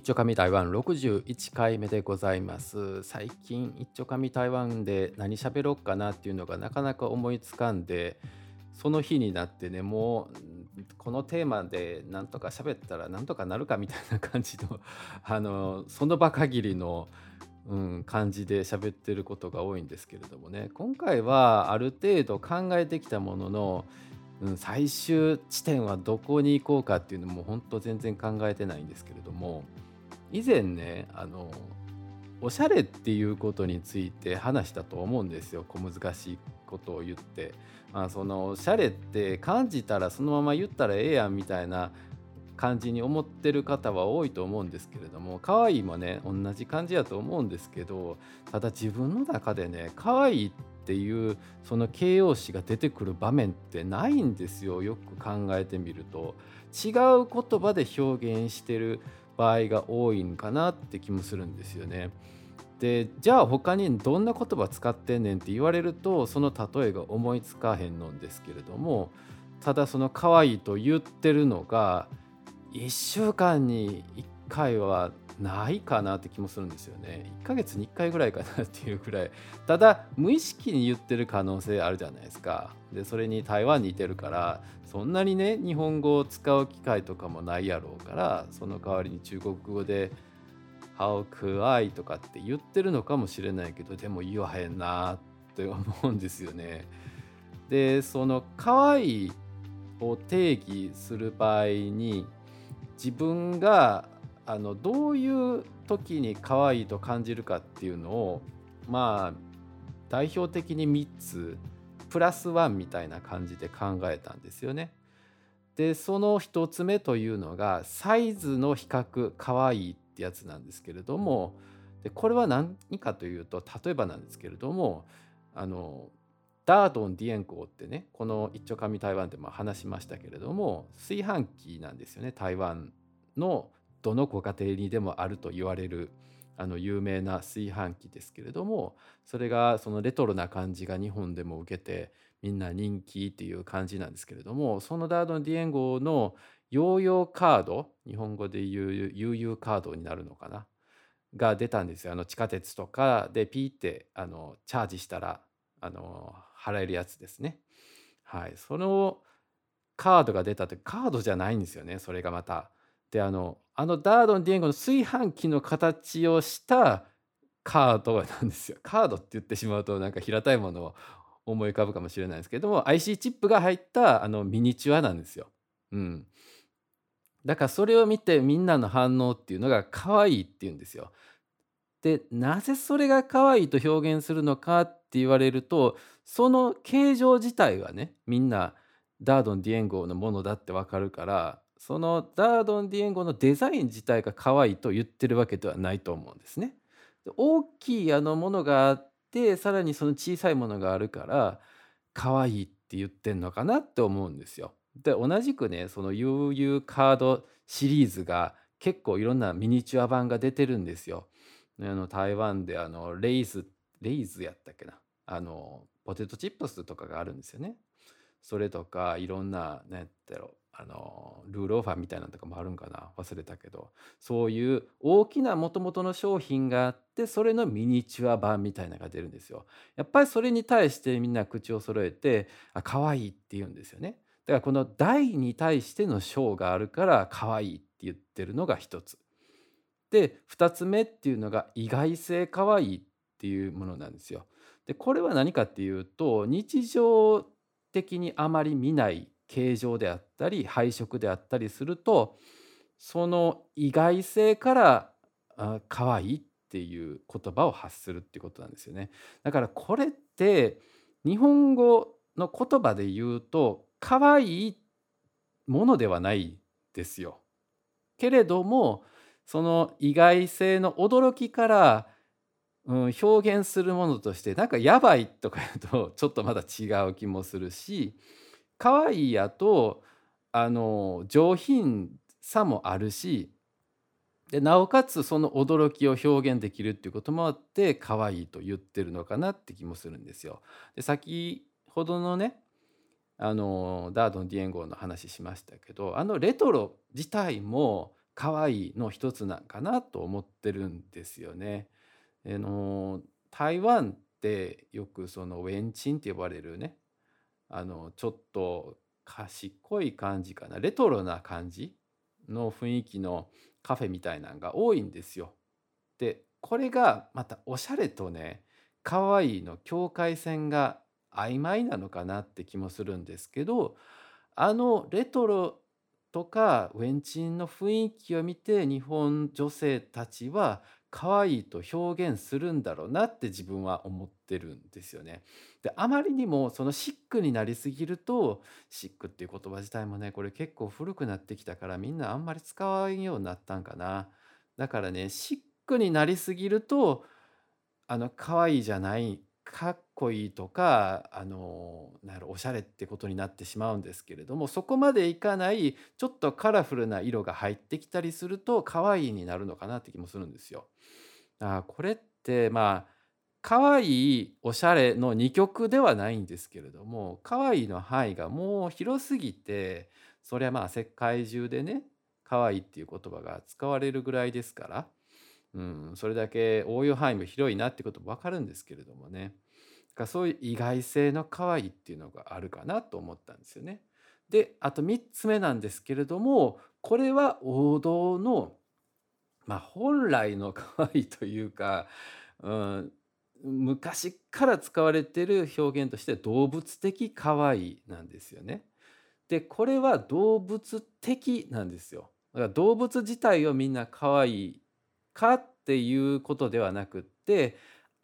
一丁紙台湾61回目でございます。最近一丁紙台湾で何喋ろうかなっていうのがなかなか思いつかんで、その日になってね、もうこのテーマでなんとか喋ったらなんとかなるかみたいな感じの、あの、その場限りの、うん、感じで喋ってることが多いんですけれどもね、今回はある程度考えてきたものの、最終地点はどこに行こうかっていうのも本当全然考えてないんですけれども以前ねあのおしゃれっていうことについて話したと思うんですよ。小難しいことを言って、まあ、そのおしゃれって感じたらそのまま言ったらええやんみたいな感じに思ってる方は多いと思うんですけれども可愛いもね同じ感じやと思うんですけどただ自分の中でね可愛いっていうその形容詞が出てくる場面ってないんですよ。よく考えてみると。違う言葉で表現してる場合が多いんかなって気もするんですよね。でじゃあ他にどんな言葉使ってんねんって言われるとその例えが思いつかへんのんですけれどもただその可愛いと言ってるのが1週間に1回はないかなって気もするんですよね。1ヶ月に1回ぐらいかなっていうくらい。ただ無意識に言ってる可能性あるじゃないですか。でそれに台湾にいてるからそんなにね日本語を使う機会とかもないやろうからその代わりに中国語で「How could」とかって言ってるのかもしれないけどでも言わへんなって思うんですよね。でその「可愛いを定義する場合に自分があのどういう時に可愛いと感じるかっていうのをまあ代表的に3つプラスワンみたいな感じで考えたんですよね。でその1つ目というのがサイズの比較可愛いってやつなんですけれどもでこれは何かというと例えばなんですけれどもあのダードン・ディエンコーってねこの一丁紙台湾でも話しましたけれども炊飯器なんですよね台湾のどのご家庭にでもあると言われるあの有名な炊飯器ですけれどもそれがそのレトロな感じが日本でも受けてみんな人気っていう感じなんですけれどもそのダードン・ディエンゴのヨーヨーカード日本語で言う悠々カードになるのかなが出たんですよ。あの地下鉄とかでピーってあのチャージしたらあの払えるやつですね。はい。そのカードが出たってカードじゃないんですよね。それがまた。であのあのダードン・ディエンゴの炊飯器の形をしたカードなんですよ。カードって言ってしまうとなんか平たいものを思い浮かぶかもしれないですけども IC チップが入ったあのミニチュアなんですよ。うん。だからそれを見てみんなの反応っていうのが可愛いっていうんですよ。でなぜそれが可愛いと表現するのかって言われるとその形状自体はねみんなダードン・ディエンゴのものだってわかるからそのダードン・ディエンゴのデザイン自体が可愛いと言ってるわけではないと思うんですね。大きいあのものがあってさらにその小さいものがあるから可愛いって言ってんのかなって思うんですよ。で同じくねその悠々カードシリーズが結構いろんなミニチュア版が出てるんですよ。あの台湾であのレイズレイズやったっけなあのポテトチップスとかがあるんですよね。それとかいろんな何だろうあのルーローファーみたいなのとかもあるんかな忘れたけどそういう大きなもともとの商品があってそれのミニチュア版みたいなのが出るんですよ。やっぱりそれに対してみんな口を揃えてあ可愛いって言うんですよね。だからこの大に対しての章があるから可愛いって言ってるのが一つ。で二つ目っていうのが意外性可愛いっていうものなんですよ。でこれは何かっていうと日常的にあまり見ない形状であったり配色であったりするとその意外性からあ可愛いっていう言葉を発するっていうことなんですよね。だからこれって日本語の言葉で言うと可愛いものではないですよ。けれどもその意外性の驚きから、うん、表現するものとしてなんかやばいとか言うとちょっとまだ違う気もするし可愛いやとあの上品さもあるしでなおかつその驚きを表現できるっていうこともあって可愛いと言ってるのかなって気もするんですよ。で先ほどのねあのダードン・ディエンゴの話しましたけどあのレトロ自体も可愛いの一つなんかなと思ってるんですよね。あの台湾ってよくそのウェンチンって呼ばれるねあのちょっと賢い感じかなレトロな感じの雰囲気のカフェみたいなのが多いんですよ。でこれがまたおしゃれとね可愛いの境界線が曖昧なのかなって気もするんですけどあのレトロとかウェンチンの雰囲気を見て日本女性たちは可愛いと表現するんだろうなって自分は思ってるんですよね。であまりにもそのシックになりすぎるとシックっていう言葉自体もねこれ結構古くなってきたからみんなあんまり使わんようになったんかな。だからねシックになりすぎるとあの可愛いじゃないかっこいいとかあのなんやろおしゃれってことになってしまうんですけれどもそこまでいかないちょっとカラフルな色が入ってきたりすると可愛いになるのかなって気もするんですよ。あこれってまあ可愛いおしゃれの2極ではないんですけれども可愛いの範囲がもう広すぎてそりゃまあ世界中でね可愛いっていう言葉が使われるぐらいですから、うん、それだけ応用範囲も広いなってことも分かるんですけれどもねかそういう意外性の可愛いっていうのがあるかなと思ったんですよね。であと3つ目なんですけれどもこれは王道のまあ、本来の可愛いというか、うん、昔から使われてる表現として動物的可愛いなんですよね。でこれは動物的なんですよ。だから動物自体をみんな可愛いかっていうことではなくって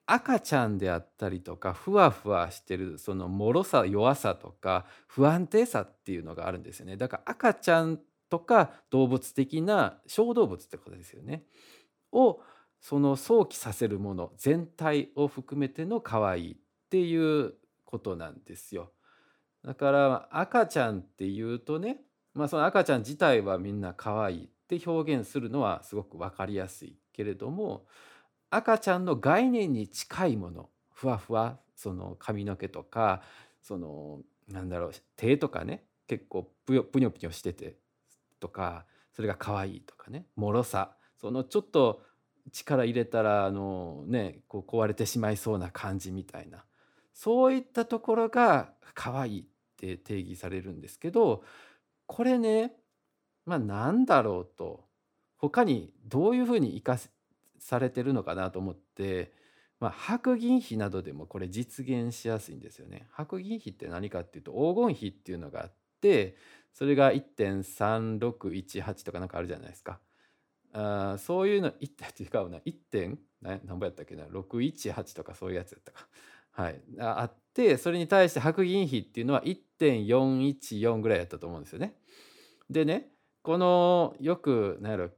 赤ちゃんであったりとかふわふわしてるその脆さ弱さとか不安定さっていうのがあるんですよね。だから赤ちゃんとか動物的な小動物ってことですよね。をその想起させるもの全体を含めての可愛いっていうことなんですよ。だから赤ちゃんっていうとね、まあ、その赤ちゃん自体はみんな可愛いって表現するのはすごく分かりやすいけれども赤ちゃんの概念に近いものふわふわその髪の毛とかそのなんだろう手とかね結構ぷよぷにょぷにょしててとかそれが可愛いとかね脆さそのちょっと力入れたらあのねこう壊れてしまいそうな感じみたいなそういったところが可愛いって定義されるんですけどこれねまあなんだろうと他にどういうふうに生かされてるのかなと思って、まあ、白銀比などでもこれ実現しやすいんですよね。白銀比って何かっていうと黄金比っていうのがあってそれが1.3618とかなんかあるじゃないですか。あそういうの1点違うな1点何ぼやったっけな618とかそういうやつやったか。はい、あってそれに対して白銀比っていうのは1.414ぐらいやったと思うんですよね。でねこのよく何やろ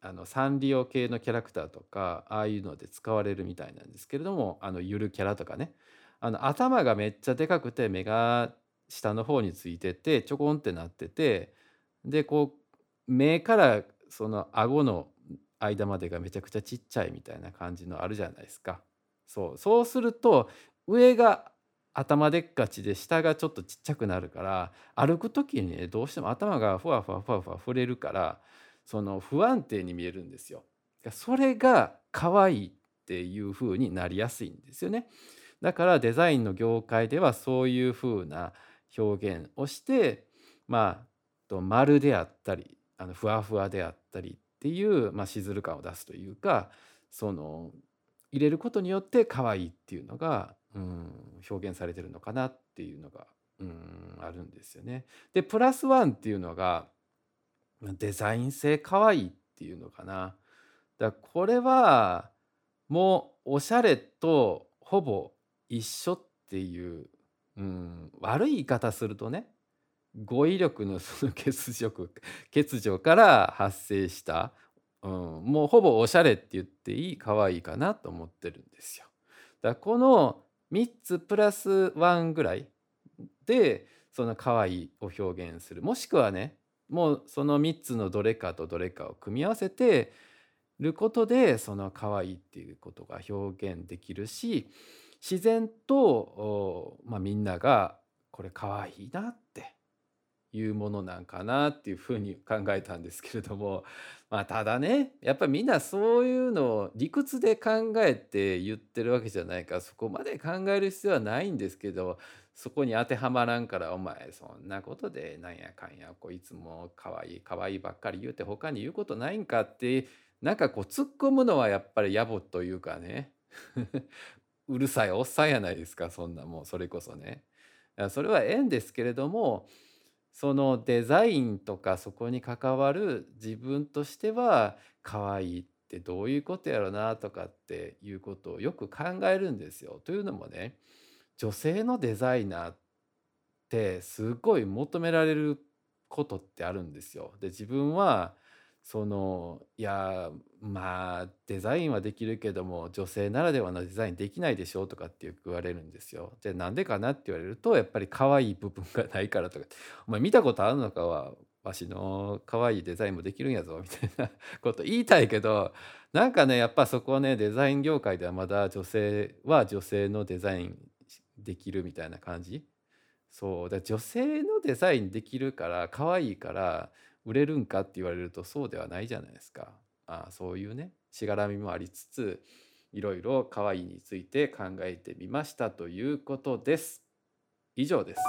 あのサンリオ系のキャラクターとかああいうので使われるみたいなんですけれどもあのゆるキャラとかねあの頭がめっちゃでかくて目が下の方についててちょこんってなっててでこう目からその顎の間までがめちゃくちゃちっちゃいみたいな感じのあるじゃないですか。そうそうすると上が頭でっかちで下がちょっとちっちゃくなるから歩く時にねどうしても頭がふわふわふわふわ触れるからその不安定に見えるんですよ。それが可愛いっていう風になりやすいんですよね。だからデザインの業界ではそういう風な表現をしてまあ丸であったりあのふわふわであったりっていう、まあ、しずる感を出すというかその入れることによって可愛いっていうのが、うん、表現されてるのかなっていうのが、うん、あるんですよね。でプラスワンっていうのがデザイン性可愛いっていうのかな。だこれはもうおしゃれとほぼ一緒っていううん、悪い言い方するとね語彙力のその欠如欠如から発生した、うん、もうほぼおしゃれって言っていい可愛いかなと思ってるんですよ。だこの3つプラス1ぐらいでその可愛いを表現する。もしくはねもうその3つのどれかとどれかを組み合わせてることでその可愛いっていうことが表現できるし自然と、まあ、みんながこれ可愛いなっていうものなんかなっていうふうに考えたんですけれども、まあ、ただね、やっぱみんなそういうのを理屈で考えて言ってるわけじゃないから、そこまで考える必要はないんですけど、そこに当てはまらんから、お前そんなことでなんやかんや、こいつも可愛い可愛いいばっかり言うて他に言うことないんかって、なんかこう突っ込むのはやっぱり野暮というかね。うるさいおっさんやないですか、そんなもうそれこそね。それはええんですけれども、そのデザインとかそこに関わる自分としては可愛いってどういうことやろなとかっていうことをよく考えるんですよ。というのもね女性のデザイナーってすごい求められることってあるんですよ。で自分はそのいやまあデザインはできるけども女性ならではのデザインできないでしょとかって言われるんですよ。でなんでかなって言われるとやっぱり可愛い部分がないからとか「お前見たことあるのか？はわしの可愛いデザインもできるんやぞ」みたいな こと言いたいけどなんかねやっぱそこはねデザイン業界ではまだ女性は女性のデザインできるみたいな感じ。そう。だ女性のデザインできるから可愛いから売れるんかって言われるとそうではないじゃないですか。あそういうねしがらみもありつついろいろ可愛いについて考えてみましたということです。以上です。